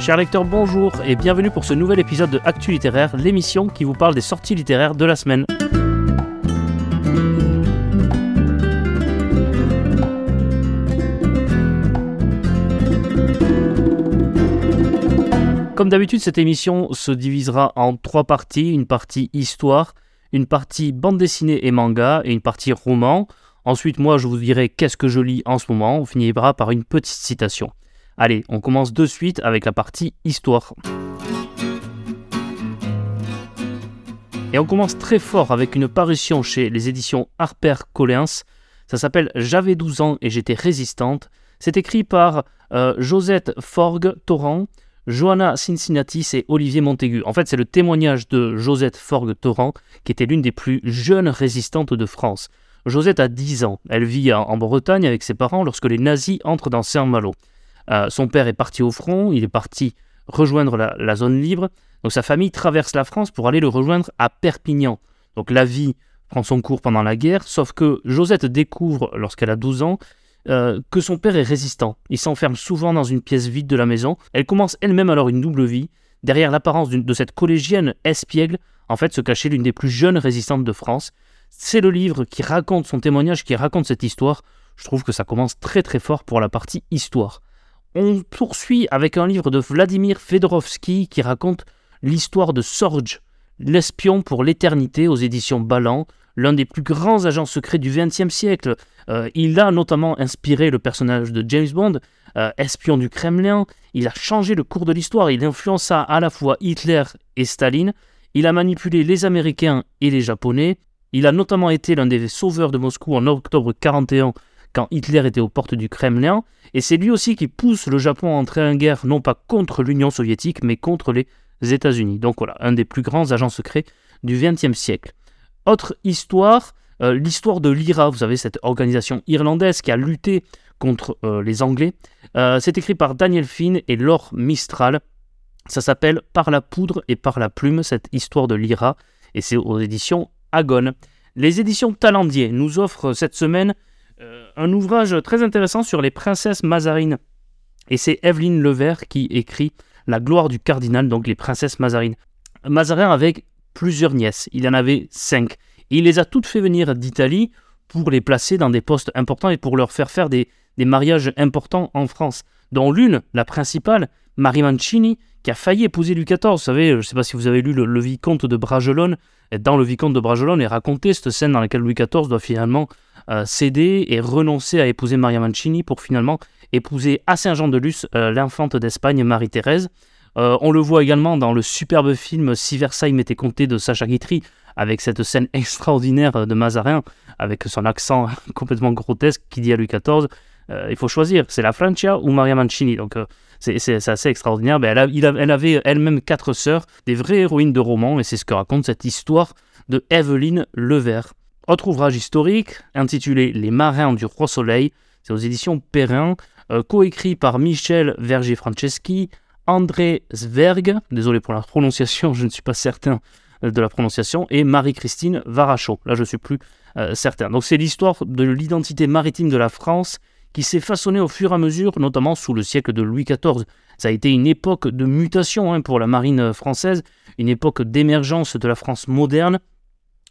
Chers lecteurs, bonjour et bienvenue pour ce nouvel épisode de Actu Littéraire, l'émission qui vous parle des sorties littéraires de la semaine. Comme d'habitude, cette émission se divisera en trois parties. Une partie histoire, une partie bande dessinée et manga et une partie roman. Ensuite, moi, je vous dirai qu'est-ce que je lis en ce moment. On finira par une petite citation. Allez, on commence de suite avec la partie histoire. Et on commence très fort avec une parution chez les éditions Harper Collins. Ça s'appelle J'avais 12 ans et j'étais résistante. C'est écrit par euh, Josette Forgue Torrent, Johanna Cincinnatis et Olivier Montaigu. En fait, c'est le témoignage de Josette Forgue Torrent, qui était l'une des plus jeunes résistantes de France. Josette a 10 ans. Elle vit en Bretagne avec ses parents lorsque les nazis entrent dans Saint-Malo. Euh, son père est parti au front, il est parti rejoindre la, zone libre. Donc sa famille traverse la France pour aller le rejoindre à Perpignan. Donc la vie prend son cours pendant la guerre, sauf que Josette découvre, lorsqu'elle a 12 ans, euh, que son père est résistant. Il s'enferme souvent dans une pièce vide de la maison. Elle commence elle-même alors une double vie. Derrière l'apparence de cette collégienne espiègle, en fait, se cachait l'une des plus jeunes résistantes de France. C'est le livre qui raconte son témoignage, qui raconte cette histoire. Je trouve que ça commence très très fort pour la partie histoire. On poursuit avec un livre de Vladimir Fedorovski qui raconte l'histoire de Sorge, l'espion pour l'éternité aux éditions Ballant, l'un des plus grands agents secrets du XXe siècle. Euh, il a notamment inspiré le personnage de James Bond, euh, espion du Kremlin. Il a changé le cours de l'histoire. Il influença à la fois Hitler et Staline. Il a manipulé les Américains et les Japonais. Il a notamment été l'un des sauveurs de Moscou en octobre 1941 quand Hitler était aux portes du Kremlin. Et c'est lui aussi qui pousse le Japon à entrer en guerre non pas contre l'Union soviétique mais contre les États-Unis. Donc voilà, un des plus grands agents secrets du XXe siècle. Autre histoire, euh, l'histoire de l'IRA, vous savez, cette organisation irlandaise qui a lutté contre euh, les Anglais. Euh, c'est écrit par Daniel Finn et Laure Mistral. Ça s'appelle Par la poudre et par la plume, cette histoire de l'IRA, et c'est aux éditions Agone. Les éditions Talendier nous offrent cette semaine un ouvrage très intéressant sur les princesses mazarines. Et c'est Evelyne Levert qui écrit La gloire du cardinal, donc les princesses mazarines. Mazarin avec plusieurs nièces, il en avait cinq. il les a toutes fait venir d'Italie pour les placer dans des postes importants et pour leur faire faire des, mariages importants en France. Dont l'une, la principale, Marie Mancini, qui a failli épouser Louis XIV. Vous savez, je ne sais pas si vous avez lu le, vicomte de Bragelonne. Dans le vicomte de Bragelonne est raconté cette scène dans laquelle Louis XIV doit finalement euh, céder et renoncer à épouser Maria Mancini pour finalement épouser à Saint-Jean-de-Luz euh, l'infante d'Espagne Marie-Thérèse. Euh, on le voit également dans le superbe film Si Versailles m'était compté de Sacha Guitry, avec cette scène extraordinaire de Mazarin, avec son accent complètement grotesque qui dit à Louis XIV il faut choisir, c'est la Francia ou Maria Mancini. Donc c'est assez extraordinaire. Ben, elle, elle, avait elle-même quatre sœurs, des vraies héroïnes de romans, et c'est ce que raconte cette histoire de Evelyne Levert. Autre ouvrage historique intitulé Les marins du Roi Soleil, c'est aux éditions Perrin, euh, coécrit par Michel Verger-Franceschi, André Zverg, désolé pour la prononciation, je ne suis pas certain euh, de la prononciation, et Marie-Christine Varachot. Là, je suis plus euh, certain. Donc, c'est l'histoire de l'identité maritime de la France qui s'est façonnée au fur et à mesure, notamment sous le siècle de Louis XIV. Ça a été une époque de mutation hein, pour la marine française, une époque d'émergence de la France moderne,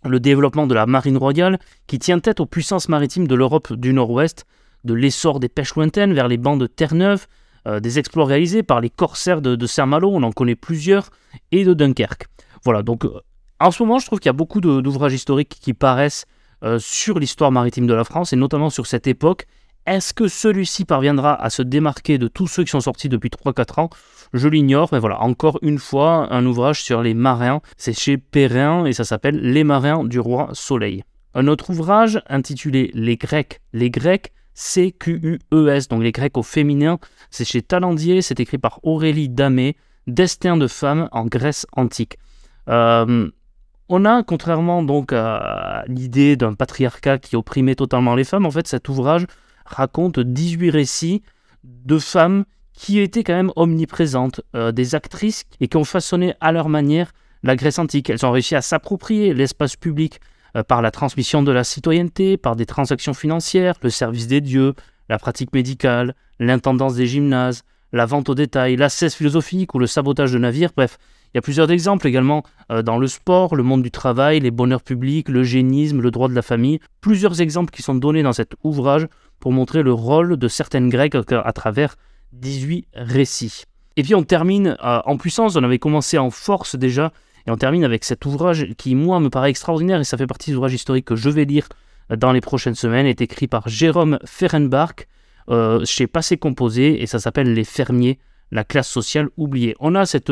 le développement de la marine royale, qui tient tête aux puissances maritimes de l'Europe du Nord-Ouest, de l'essor des pêches lointaines vers les bancs de Terre-Neuve, euh, des exploits réalisés par les corsaires de, Saint-Malo, on en connaît plusieurs, et de Dunkerque. Voilà, donc euh, en ce moment, je trouve qu'il y a beaucoup d'ouvrages historiques qui paraissent euh, sur l'histoire maritime de la France, et notamment sur cette époque, est-ce que celui-ci parviendra à se démarquer de tous ceux qui sont sortis depuis 3-4 ans? Je l'ignore, mais voilà, encore une fois, un ouvrage sur les marins. C'est chez Perrin et ça s'appelle Les marins du roi Soleil. Un autre ouvrage intitulé Les Grecs. Les Grecs, C-Q-U-E-S, donc les Grecs au féminin. C'est chez Talendier, c'est écrit par Aurélie Damé, Destin de femmes en Grèce antique. Euh, on a, contrairement donc à l'idée d'un patriarcat qui opprimait totalement les femmes, en fait cet ouvrage raconte 18 récits de femmes qui étaient quand même omniprésentes, euh, des actrices et qui ont façonné à leur manière la Grèce antique. Elles ont réussi à s'approprier l'espace public euh, par la transmission de la citoyenneté, par des transactions financières, le service des dieux, la pratique médicale, l'intendance des gymnases, la vente au détail, l'assesse philosophique ou le sabotage de navires. Bref, il y a plusieurs exemples également euh, dans le sport, le monde du travail, les bonheurs publics, le génisme, le droit de la famille. Plusieurs exemples qui sont donnés dans cet ouvrage pour montrer le rôle de certaines grecques à travers 18 récits. Et puis on termine euh, en puissance, on avait commencé en force déjà, et on termine avec cet ouvrage qui, moi, me paraît extraordinaire, et ça fait partie des ouvrages historiques que je vais lire euh, dans les prochaines semaines, est écrit par Jérôme Ferenbach euh, chez Passé Composé, et ça s'appelle Les Fermiers, la classe sociale oubliée. On a cette...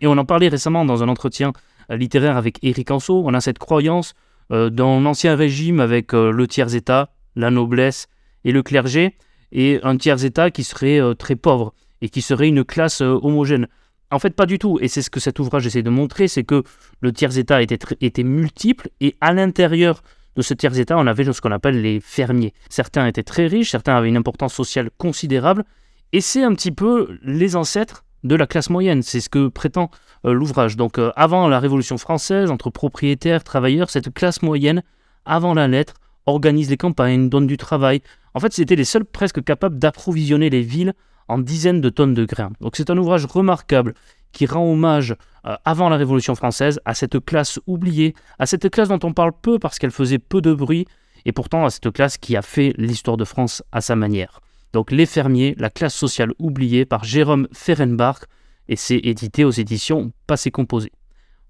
et on en parlait récemment dans un entretien littéraire avec Éric Anso, on a cette croyance dans l'ancien régime avec le tiers-état, la noblesse et le clergé, et un tiers-état qui serait très pauvre et qui serait une classe euh, homogène. En fait, pas du tout. Et c'est ce que cet ouvrage essaie de montrer, c'est que le tiers-état était, était multiple et à l'intérieur de ce tiers-état, on avait ce qu'on appelle les fermiers. Certains étaient très riches, certains avaient une importance sociale considérable, et c'est un petit peu les ancêtres de la classe moyenne. C'est ce que prétend euh, l'ouvrage. Donc, euh, avant la Révolution française, entre propriétaires, travailleurs, cette classe moyenne, avant la lettre, organise les campagnes, donne du travail. En fait, c'était les seuls presque capables d'approvisionner les villes en dizaines de tonnes de grains. Donc c'est un ouvrage remarquable qui rend hommage euh, avant la Révolution française à cette classe oubliée, à cette classe dont on parle peu parce qu'elle faisait peu de bruit, et pourtant à cette classe qui a fait l'histoire de France à sa manière. Donc Les Fermiers, la classe sociale oubliée par Jérôme Ferenbach, et c'est édité aux éditions Passé Composé.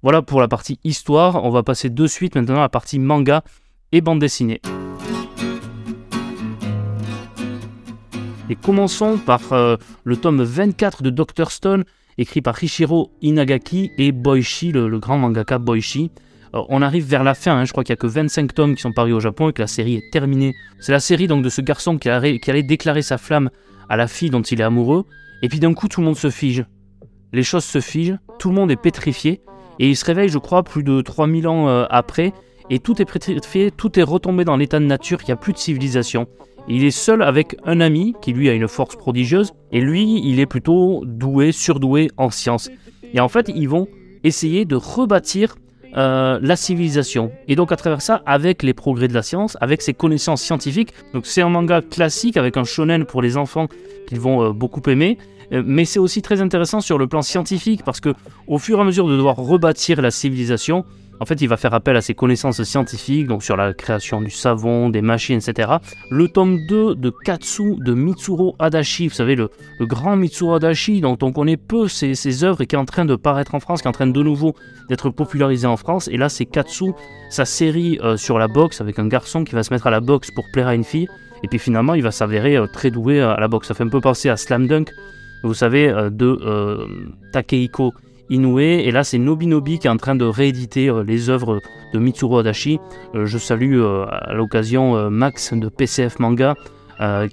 Voilà pour la partie histoire, on va passer de suite maintenant à la partie manga et bande dessinée. Et commençons par euh, le tome 24 de Dr. Stone, écrit par Hishiro Inagaki et Boichi, le, grand mangaka Boichi. Euh, on arrive vers la fin, hein. je crois qu'il n'y a que 25 tomes qui sont parus au Japon et que la série est terminée. C'est la série donc de ce garçon qui, allait déclarer sa flamme à la fille dont il est amoureux, et puis d'un coup tout le monde se fige. Les choses se figent, tout le monde est pétrifié, et il se réveille, je crois, plus de 3000 ans euh, après, et tout est pétrifié, tout est retombé dans l'état de nature, il n'y a plus de civilisation. Il est seul avec un ami qui lui a une force prodigieuse et lui il est plutôt doué, surdoué en sciences. Et en fait ils vont essayer de rebâtir euh, la civilisation. Et donc à travers ça, avec les progrès de la science, avec ses connaissances scientifiques, donc c'est un manga classique avec un shonen pour les enfants qu'ils vont euh, beaucoup aimer, euh, mais c'est aussi très intéressant sur le plan scientifique parce que au fur et à mesure de devoir rebâtir la civilisation, en fait, il va faire appel à ses connaissances scientifiques, donc sur la création du savon, des machines, etc. Le tome 2 de Katsu de Mitsuro Adachi, vous savez, le, grand Mitsuro Adachi, dont on connaît peu ses, œuvres et qui est en train de paraître en France, qui est en train de nouveau d'être popularisé en France. Et là, c'est Katsu, sa série euh, sur la boxe, avec un garçon qui va se mettre à la boxe pour plaire à une fille. Et puis finalement, il va s'avérer euh, très doué à la boxe. Ça fait un peu penser à Slam Dunk, vous savez, euh, de Takehiko Inoue. Et là, c'est Nobinobi qui est en train de rééditer euh, les œuvres de Mitsuru Adachi. Euh, je salue euh, à l'occasion Max de PCF Manga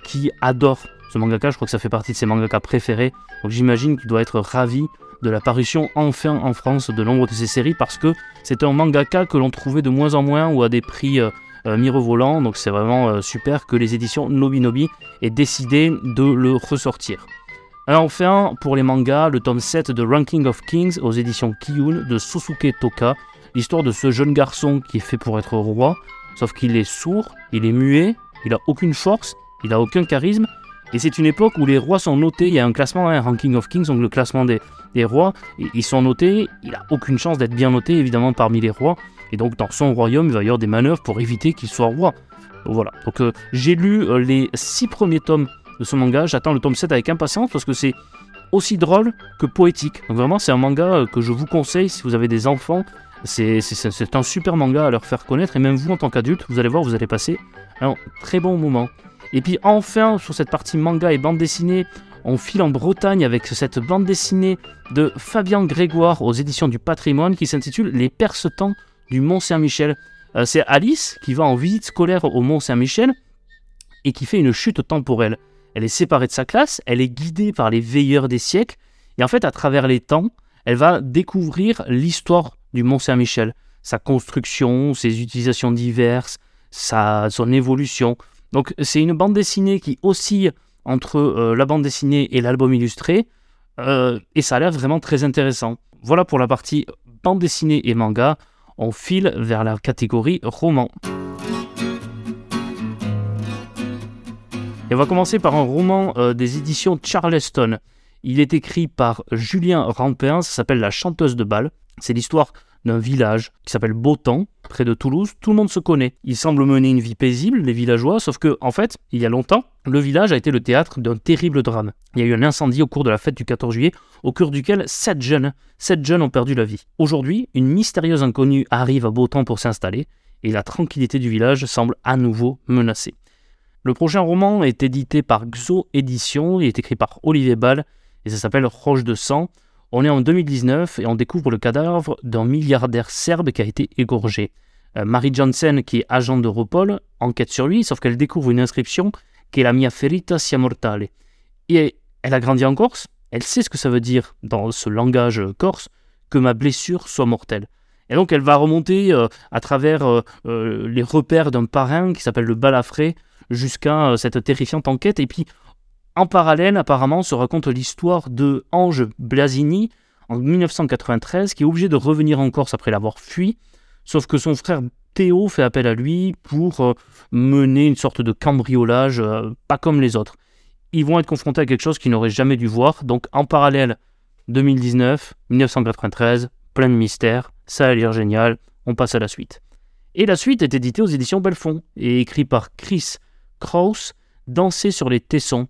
qui adore ce mangaka. Je crois que ça fait partie de ses mangakas préférés. Donc j'imagine qu'il doit être ravi de la parution enfin en France de nombre de ses séries parce que c'est un mangaka que l'on trouvait de moins en moins ou à des prix mirovolants. Donc c'est vraiment super que les éditions Nobinobi aient décidé de le ressortir. Alors enfin, pour les mangas, le tome 7 de Ranking of Kings aux éditions Kiyun de Susuke Toka, l'histoire de ce jeune garçon qui est fait pour être roi, sauf qu'il est sourd, il est muet, il a aucune force, il a aucun charisme, et c'est une époque où les rois sont notés, il y a un classement, un Ranking of Kings, donc le classement des, rois, ils sont notés, il a aucune chance d'être bien noté évidemment parmi les rois, et donc dans son royaume il va y avoir des manœuvres pour éviter qu'il soit roi. Voilà, donc euh, j'ai lu euh, les six premiers tomes de ce manga. J'attends le tome 7 avec impatience parce que c'est aussi drôle que poétique. Donc vraiment, c'est un manga euh, que je vous conseille si vous avez des enfants. C'est un super manga à leur faire connaître et même vous en tant qu'adulte, vous allez voir, vous allez passer un très bon moment. Et puis enfin, sur cette partie manga et bande dessinée, on file en Bretagne avec cette bande dessinée de Fabien Grégoire aux éditions du patrimoine qui s'intitule Les percetants du Mont Saint-Michel. Euh, c'est Alice qui va en visite scolaire au Mont Saint-Michel et qui fait une chute temporelle elle est séparée de sa classe, elle est guidée par les veilleurs des siècles, et en fait, à travers les temps, elle va découvrir l'histoire du Mont Saint-Michel, sa construction, ses utilisations diverses, sa, son évolution. Donc c'est une bande dessinée qui oscille entre euh, la bande dessinée et l'album illustré, euh, et ça a l'air vraiment très intéressant. Voilà pour la partie bande dessinée et manga. On file vers la catégorie roman. Et on va commencer par un roman euh, des éditions Charleston. Il est écrit par Julien Rampin, ça s'appelle La chanteuse de bal. C'est l'histoire d'un village qui s'appelle Beautemps, près de Toulouse. Tout le monde se connaît. Il semble mener une vie paisible, les villageois, sauf que, en fait, il y a longtemps, le village a été le théâtre d'un terrible drame. Il y a eu un incendie au cours de la fête du 14 juillet, au cours duquel sept jeunes, sept jeunes ont perdu la vie. Aujourd'hui, une mystérieuse inconnue arrive à Beautemps pour s'installer, et la tranquillité du village semble à nouveau menacée. Le prochain roman est édité par Xo Éditions, il est écrit par Olivier Ball, et ça s'appelle Roche de sang. On est en 2019 et on découvre le cadavre d'un milliardaire serbe qui a été égorgé. Euh, Marie Janssen, qui est agent d'Europol, enquête sur lui, sauf qu'elle découvre une inscription qui est la mia ferita sia mortale. Et elle a grandi en Corse, elle sait ce que ça veut dire dans ce langage corse que ma blessure soit mortelle. Et donc elle va remonter euh, à travers euh, les repères d'un parrain qui s'appelle le balafré jusqu'à cette terrifiante enquête. Et puis en parallèle, apparemment, se raconte l'histoire de Ange Blasini en 1993, qui est obligé de revenir en Corse après l'avoir fui, sauf que son frère Théo fait appel à lui pour euh, mener une sorte de cambriolage, euh, pas comme les autres. Ils vont être confrontés à quelque chose qu'ils n'auraient jamais dû voir, donc en parallèle, 2019, 1993, plein de mystères, ça a l'air génial, on passe à la suite. Et la suite est éditée aux éditions Belfond et écrit par Chris Kraus, Danser sur les tessons,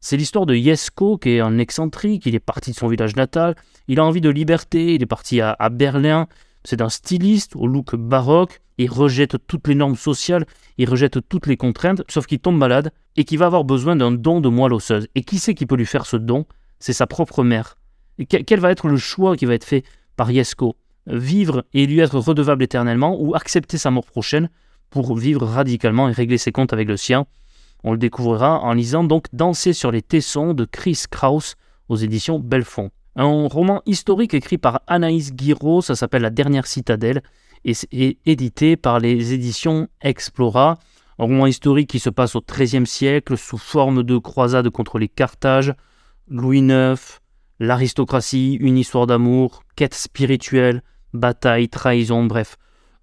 c'est l'histoire de Jesko, qui est un excentrique, il est parti de son village natal, il a envie de liberté, il est parti à, Berlin, c'est un styliste au look baroque, il rejette toutes les normes sociales, il rejette toutes les contraintes, sauf qu'il tombe malade et qu'il va avoir besoin d'un don de moelle osseuse. Et qui c'est qui peut lui faire ce don? C'est sa propre mère. Et quel va être le choix qui va être fait par Jesko? Vivre et lui être redevable éternellement ou accepter sa mort prochaine? Pour vivre radicalement et régler ses comptes avec le sien on le découvrira en lisant donc Danser sur les tessons de Chris Kraus aux éditions Belfond. Un roman historique écrit par Anaïs Guiraud, ça s'appelle La dernière citadelle, et édité par les éditions Explora. Un roman historique qui se passe au XIIIe siècle sous forme de croisade contre les Carthages, Louis IX, l'aristocratie, une histoire d'amour, quête spirituelle, bataille, trahison, bref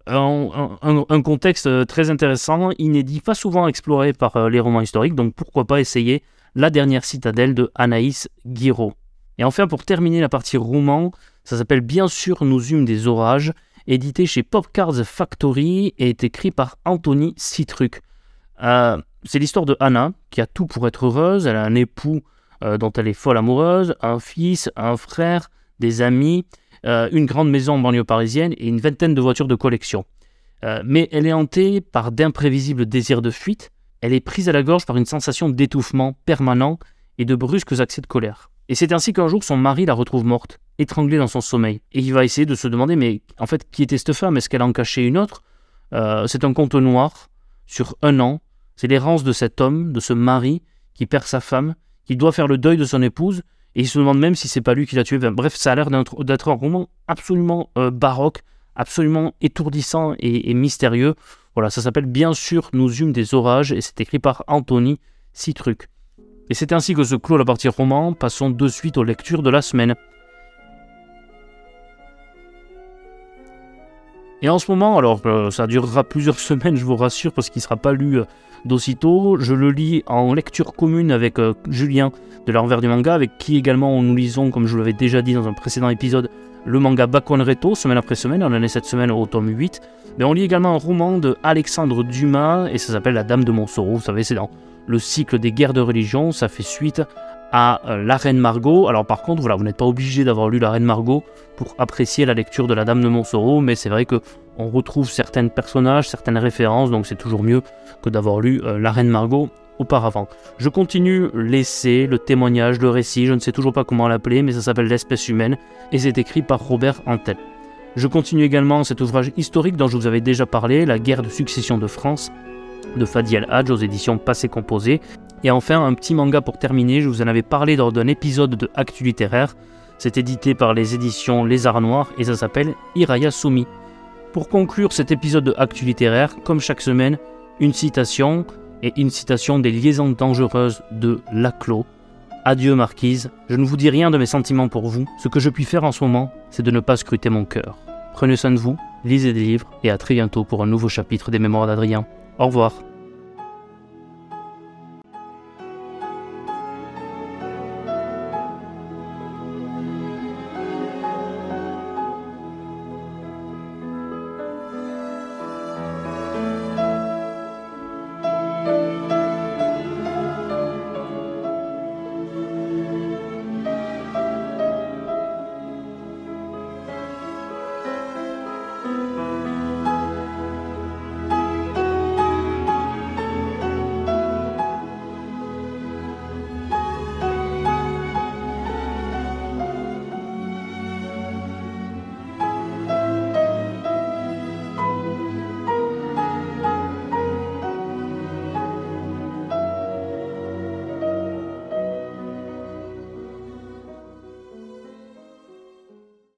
un, contexte euh, très intéressant, inédit, pas souvent exploré par euh, les romans historiques, donc pourquoi pas essayer La dernière citadelle de Anaïs Guiraud. Et enfin, pour terminer la partie roman, ça s'appelle Bien sûr Nous eûmes des orages, édité chez Popcards Factory et est écrit par Anthony Citruc. Euh, c'est l'histoire de Anna, qui a tout pour être heureuse, elle a un époux dont elle est folle amoureuse, un fils, un frère, des amis, euh, une grande maison en banlieue parisienne et une vingtaine de voitures de collection. Euh, mais elle est hantée par d'imprévisibles désirs de fuite, elle est prise à la gorge par une sensation d'étouffement permanent et de brusques accès de colère. Et c'est ainsi qu'un jour son mari la retrouve morte, étranglée dans son sommeil. Et il va essayer de se demander, mais en fait, qui était cette femme? Est-ce qu'elle en cachait une autre? Euh, C'est un conte noir sur un an. C'est l'errance de cet homme, de ce mari qui perd sa femme, qui doit faire le deuil de son épouse et il se demande même si c'est pas lui qui l'a tué. bref, ça a l'air d'être un roman absolument euh, baroque, absolument étourdissant et, mystérieux. Voilà, ça s'appelle Bien sûr Nous eûmes des orages et c'est écrit par Anthony Citruc. Et c'est ainsi que se clôt la partie roman. Passons de suite aux lectures de la semaine. Et en ce moment, alors euh, ça durera plusieurs semaines, je vous rassure, parce qu'il ne sera pas lu euh, d'aussitôt. Je le lis en lecture commune avec euh, Julien de l'envers du manga, avec qui également nous lisons, comme je vous l'avais déjà dit dans un précédent épisode, le manga Bakon Reto, semaine après semaine. On en est cette semaine au tome 8. Mais on lit également un roman de Alexandre Dumas, et ça s'appelle La Dame de Montsoreau. Vous savez, c'est dans le cycle des guerres de religion. Ça fait suite à euh, La Reine Margot. Alors par contre, voilà, vous n'êtes pas obligé d'avoir lu La Reine Margot pour apprécier la lecture de La Dame de Montsoreau, mais c'est vrai que on retrouve certains personnages, certaines références, donc c'est toujours mieux que d'avoir lu euh, La Reine Margot auparavant. Je continue l'essai, le témoignage, le récit, je ne sais toujours pas comment l'appeler, mais ça s'appelle L'espèce humaine, et c'est écrit par Robert Antel. Je continue également cet ouvrage historique dont je vous avais déjà parlé, La guerre de succession de France, de Fadi El-Hadj aux éditions Passé Composé. Et enfin, un petit manga pour terminer, je vous en avais parlé lors d'un épisode de Actu littéraire. C'est édité par les éditions Les Arts Noirs et ça s'appelle Iraya Sumi. Pour conclure cet épisode de Actu littéraire, comme chaque semaine, une citation et une citation des liaisons dangereuses de Laclos. Adieu Marquise, je ne vous dis rien de mes sentiments pour vous, ce que je puis faire en ce moment, c'est de ne pas scruter mon cœur. Prenez soin de vous, lisez des livres et à très bientôt pour un nouveau chapitre des Mémoires d'Adrien. Au revoir.